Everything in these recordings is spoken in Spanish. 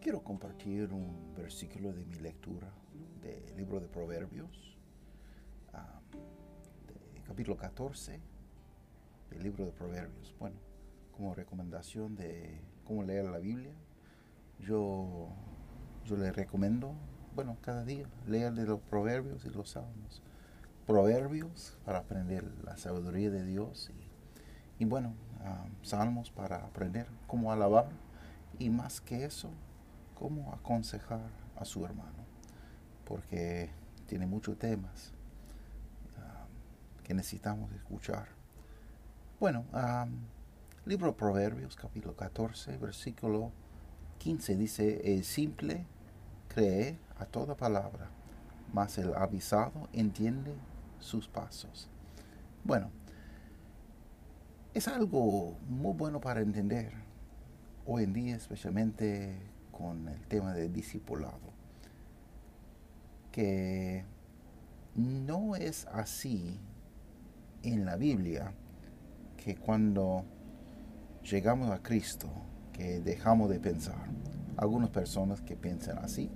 Quiero compartir un versículo de mi lectura del libro de Proverbios, capítulo 14 del libro de Proverbios. Bueno, como recomendación de cómo leer la Biblia, yo, yo le recomiendo, bueno, cada día leer de los Proverbios y los Salmos. Proverbios para aprender la sabiduría de Dios y, bueno, Salmos para aprender cómo alabar y más que eso, cómo aconsejar a su hermano, porque tiene muchos temas um, que necesitamos escuchar. Bueno, um, libro de Proverbios, capítulo 14, versículo 15 dice, el simple cree a toda palabra, mas el avisado entiende sus pasos. Bueno, es algo muy bueno para entender hoy en día, especialmente con el tema del discipulado. Que no es así en la Biblia que cuando llegamos a Cristo, que dejamos de pensar. Algunas personas que piensan así.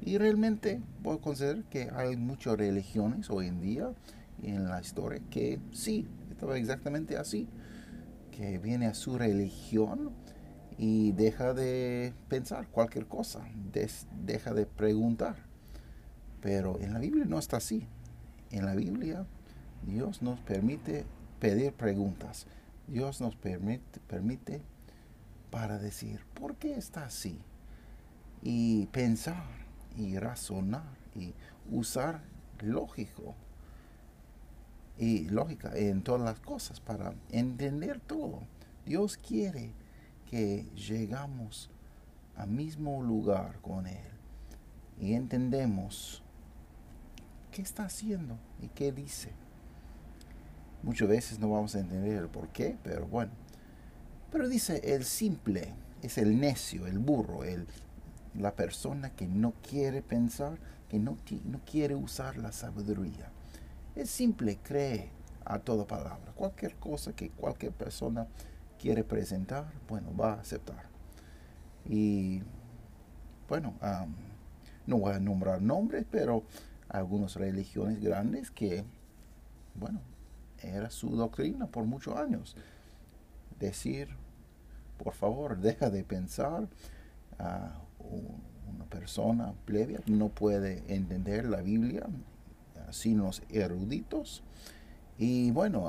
Y realmente puedo considerar que hay muchas religiones hoy en día en la historia que sí, estaba exactamente así. Que viene a su religión y deja de pensar cualquier cosa, deja de preguntar. Pero en la Biblia no está así. En la Biblia Dios nos permite pedir preguntas. Dios nos permite, permite para decir, ¿por qué está así? Y pensar y razonar y usar lógico y lógica en todas las cosas para entender todo. Dios quiere llegamos al mismo lugar con Él y entendemos qué está haciendo y qué dice. Muchas veces no vamos a entender el por qué, pero bueno. Pero dice, el simple es el necio, el burro, el, la persona que no quiere pensar, que no, no quiere usar la sabiduría. El simple cree a toda palabra. Cualquier cosa que cualquier persona quiere presentar, bueno, va a aceptar. Y bueno, no voy a nombrar nombres, pero algunas religiones grandes que, bueno, era su doctrina por muchos años. Decir, por favor, deja de pensar. a una persona plebia no puede entender la Biblia sin los eruditos. Y bueno,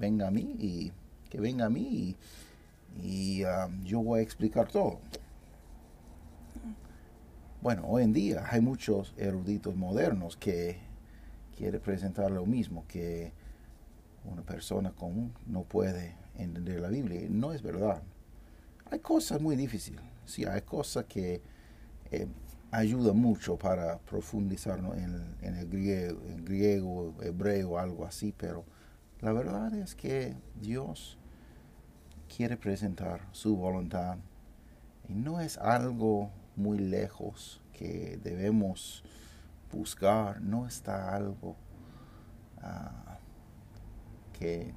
venga a mí y que venga a mí y, um, yo voy a explicar todo. Bueno, hoy en día hay muchos eruditos modernos que quieren presentar lo mismo, que una persona común no puede entender la Biblia. No es verdad. Hay cosas muy difíciles. Sí, hay cosas que eh, ayudan mucho para profundizar en, el griego, en griego, hebreo, algo así, pero la verdad es que Dios quiere presentar su voluntad y no es algo muy lejos que debemos buscar, no está algo ah, que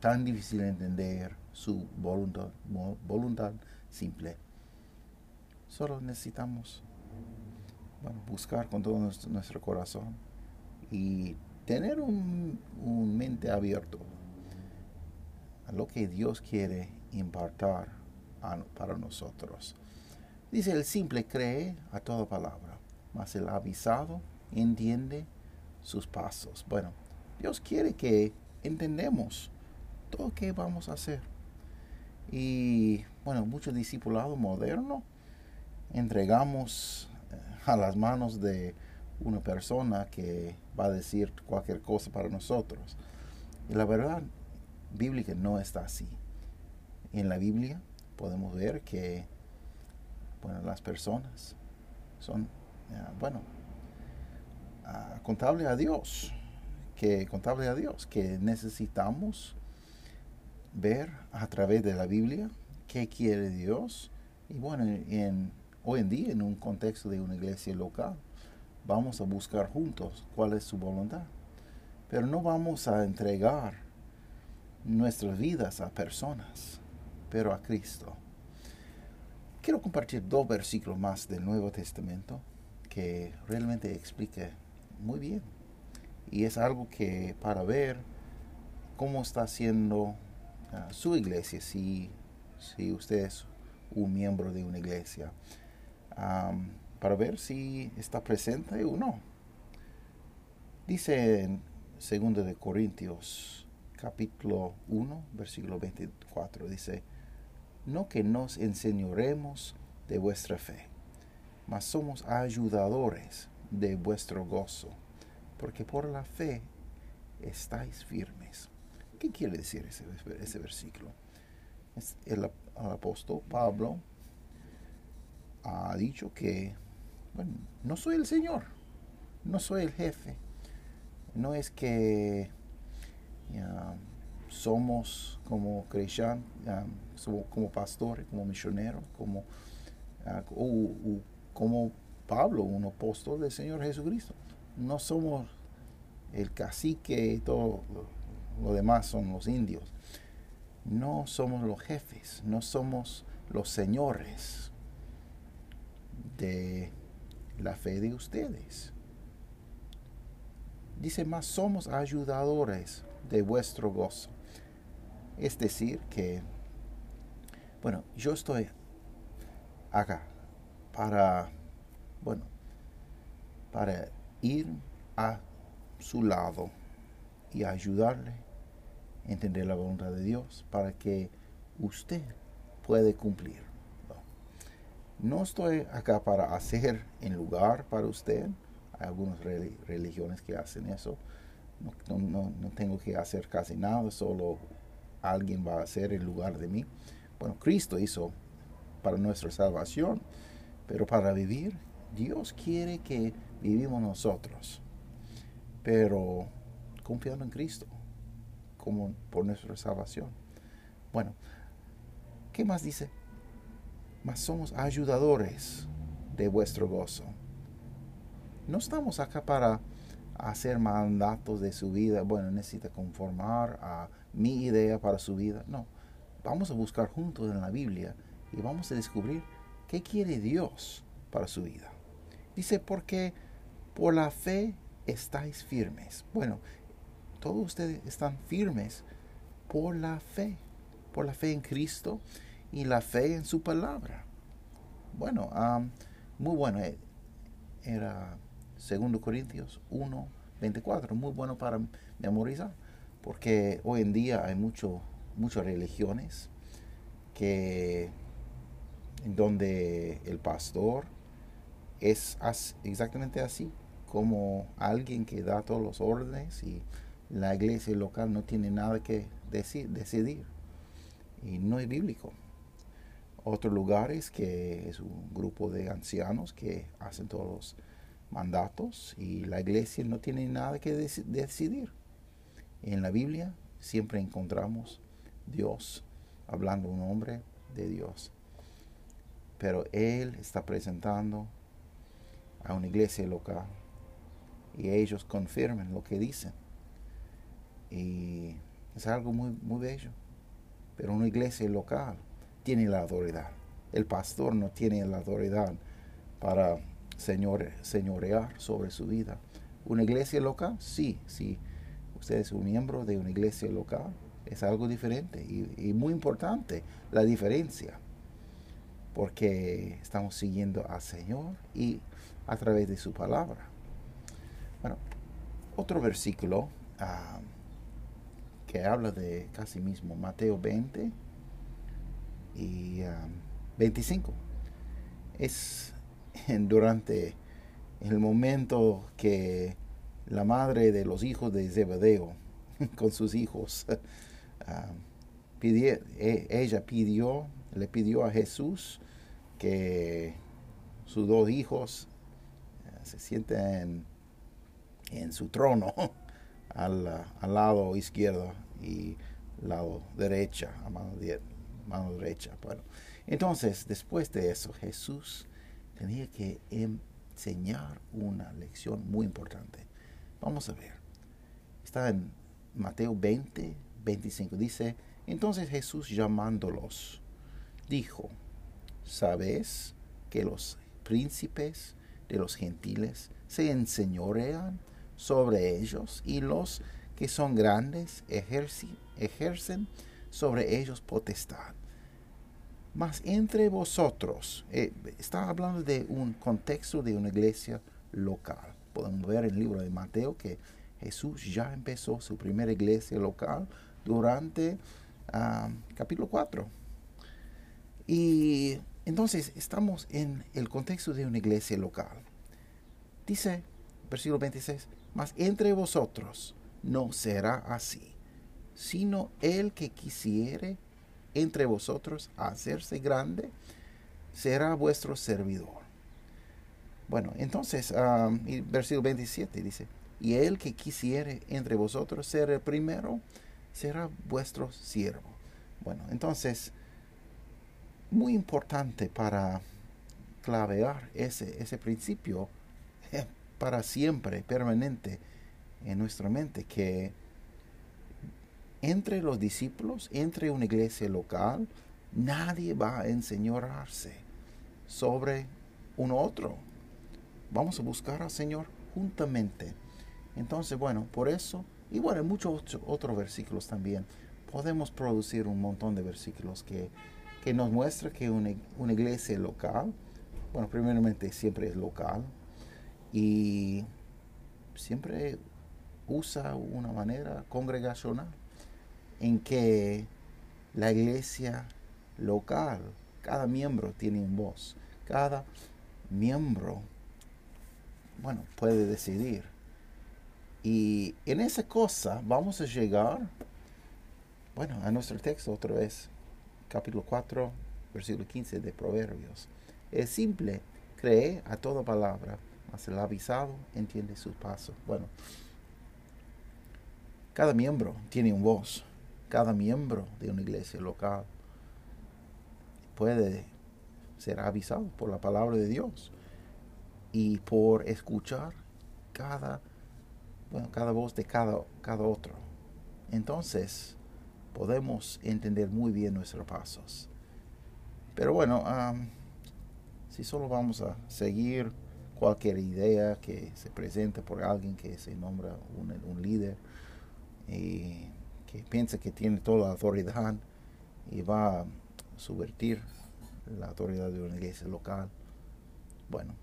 tan difícil de entender su voluntad simple. Solo necesitamos buscar con todo nuestro corazón y tener un, mente abierto a lo que Dios quiere impartar para nosotros. Dice, el simple cree a toda palabra, mas el avisado entiende sus pasos. Bueno, Dios quiere que entendemos todo lo que vamos a hacer. Y bueno, mucho discipulado moderno entregamos eh, a las manos de una persona que va a decir cualquier cosa para nosotros. Y la verdad bíblica no está así. En la Biblia podemos ver que bueno, las personas son, bueno, ah, contable a Dios, que contable a Dios, que necesitamos ver a través de la Biblia qué quiere Dios. Y bueno, en, hoy en día en un contexto de una iglesia local, vamos a buscar juntos cuál es su voluntad. Pero no vamos a entregar nuestras vidas a personas, pero a Cristo. Quiero compartir dos versículos más del Nuevo Testamento que realmente explique muy bien. Y es algo que para ver cómo está haciendo ah, su iglesia, si, si usted es un miembro de una iglesia, para ver si está presente o no. Dice en 2 de Corintios capítulo 1, versículo 24, dice, no que nos enseñoremos de vuestra fe, mas somos ayudadores de vuestro gozo, porque por la fe estáis firmes. ¿Qué quiere decir ese, ese versículo? el, apóstol Pablo ha dicho que, bueno, no soy el Señor, no soy el jefe, no es que somos como cristianos, como pastores, como misioneros, como, ah, como Pablo, un apóstol del Señor Jesucristo. No somos el cacique y todo lo demás son los indios. No somos los jefes, no somos los señores de la fe de ustedes. Dice más, somos ayudadores de vuestro gozo. Es decir, que, bueno, yo estoy acá para, bueno, para ir a su lado y ayudarle a entender la voluntad de Dios para que usted puede cumplir. No estoy acá para hacer en lugar para usted. Hay algunas religiones que hacen eso. No, no, tengo que hacer casi nada, solo alguien va a hacer en lugar de mí. Bueno, Cristo hizo para nuestra salvación, pero para vivir, Dios quiere que vivimos nosotros, pero confiando en Cristo como por nuestra salvación. Bueno, ¿qué más dice? Mas somos ayudadores de vuestro gozo. No estamos acá para hacer mandatos de su vida. Bueno, necesita conformar a mi idea para su vida. No, vamos a buscar juntos en la Biblia y vamos a descubrir qué quiere Dios para su vida. Dice, porque por la fe estáis firmes. Bueno, todos ustedes están firmes por la fe, por la fe en Cristo y la fe en su palabra. Bueno, muy bueno. Eh, era 2 Corintios 1, 24, muy bueno para memorizar porque hoy en día hay mucho, muchas religiones que donde el pastor es exactamente así, como alguien que da todos los órdenes y la iglesia local no tiene nada que decir, decidir. Y no es bíblico. Otros lugares que es un grupo de ancianos que hacen todos los mandatos y la iglesia no tiene nada que decidir. En la Biblia siempre encontramos Dios hablando un hombre de Dios. Pero Él está presentando a una iglesia local y ellos confirman lo que dicen. Y es algo muy, muy bello. Pero una iglesia local tiene la autoridad. El pastor no tiene la autoridad para señorear sobre su vida. Una iglesia local, sí, sí usted es un miembro de una iglesia local, es algo diferente y, muy importante la diferencia, porque estamos siguiendo al Señor y a través de su palabra. Bueno, otro versículo ah, que habla de casi mismo, Mateo 20 y 25. Ah, es durante el momento que la madre de los hijos de Zebedeo con sus hijos. Ah, e, ella pidió, le pidió a Jesús que sus dos hijos ah, se sienten en su trono al, lado izquierdo y lado derecha, a mano, mano derecha. Bueno, entonces, después de eso, Jesús tenía que enseñar una lección muy importante. Vamos a ver. Está en Mateo 20, 25. Dice, entonces Jesús llamándolos, dijo, ¿sabes que los príncipes de los gentiles se enseñorean sobre ellos y los que son grandes ejercen sobre ellos potestad? Mas entre vosotros, eh, está hablando de un contexto de una iglesia local. Podemos ver en el libro de Mateo que Jesús ya empezó su primera iglesia local durante ah, capítulo 4. Y entonces estamos en el contexto de una iglesia local. Dice, versículo 26, mas entre vosotros no será así, sino el que quisiere entre vosotros hacerse grande, será vuestro servidor. Bueno, entonces, um, versículo 27 dice, y el que quisiere entre vosotros ser el primero, será vuestro siervo. Bueno, entonces, muy importante para clavear ese, ese principio para siempre, permanente en nuestra mente, que entre los discípulos, entre una iglesia local, nadie va a enseñorarse sobre un otro. Vamos a buscar al Señor juntamente. Entonces, bueno, por eso, y bueno, en muchos otros versículos también, podemos producir un montón de versículos que, que nos muestra que una, una iglesia local, bueno, primeramente siempre es local y siempre usa una manera congregacional en que la iglesia local, cada miembro tiene un voz, cada miembro, bueno, puede decidir. Y en esa cosa vamos a llegar, bueno, a nuestro texto otra vez, capítulo 4, versículo 15 de Proverbios. Es simple, cree a toda palabra, mas el avisado entiende sus pasos. Bueno, cada miembro tiene un voz cada miembro de una iglesia local puede ser avisado por la palabra de Dios y por escuchar cada, cada voz de cada, cada otro. Entonces podemos entender muy bien nuestros pasos. Pero bueno, si solo vamos a seguir cualquier idea que se presente por alguien que se nombra un, un líder, y que piensa que tiene toda la autoridad y va a subvertir la autoridad de una iglesia local. Bueno,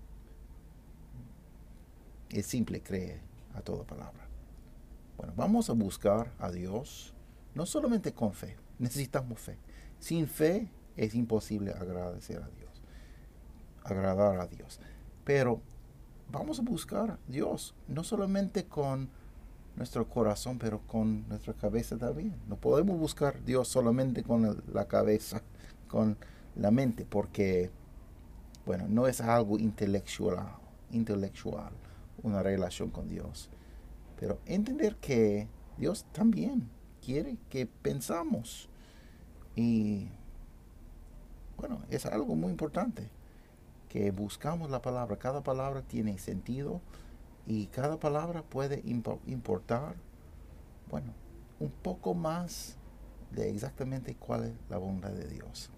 es simple, cree a toda palabra. Bueno, vamos a buscar a Dios, no solamente con fe, necesitamos fe. Sin fe es imposible agradecer a Dios, agradar a Dios. Pero vamos a buscar a Dios, no solamente con nuestro corazón, pero con nuestra cabeza también. No podemos buscar Dios solamente con la cabeza, con la mente, porque, bueno, no es algo intelectual, intelectual una relación con Dios. Pero entender que Dios también quiere que pensamos. Y, bueno, es algo muy importante, que buscamos la palabra. Cada palabra tiene sentido y cada palabra puede importar, bueno, un poco más de exactamente cuál es la voluntad de Dios.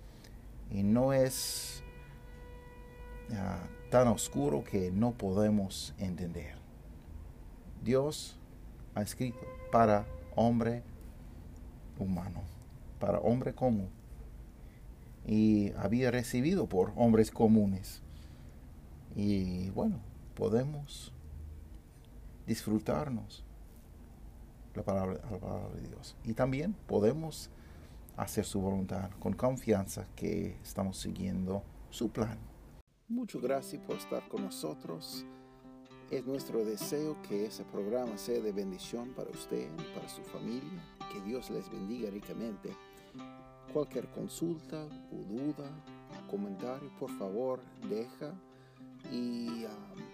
Y no es ah, tan oscuro que no podemos entender. Dios ha escrito para hombre humano, para hombre común. Y había recibido por hombres comunes. Y bueno, podemos disfrutarnos la palabra, la palabra de Dios. Y también podemos hacer su voluntad con confianza que estamos siguiendo su plan. Muchas gracias por estar con nosotros. Es nuestro deseo que ese programa sea de bendición para usted y para su familia. Que Dios les bendiga ricamente. Cualquier consulta o duda, comentario, por favor, deja y... Um,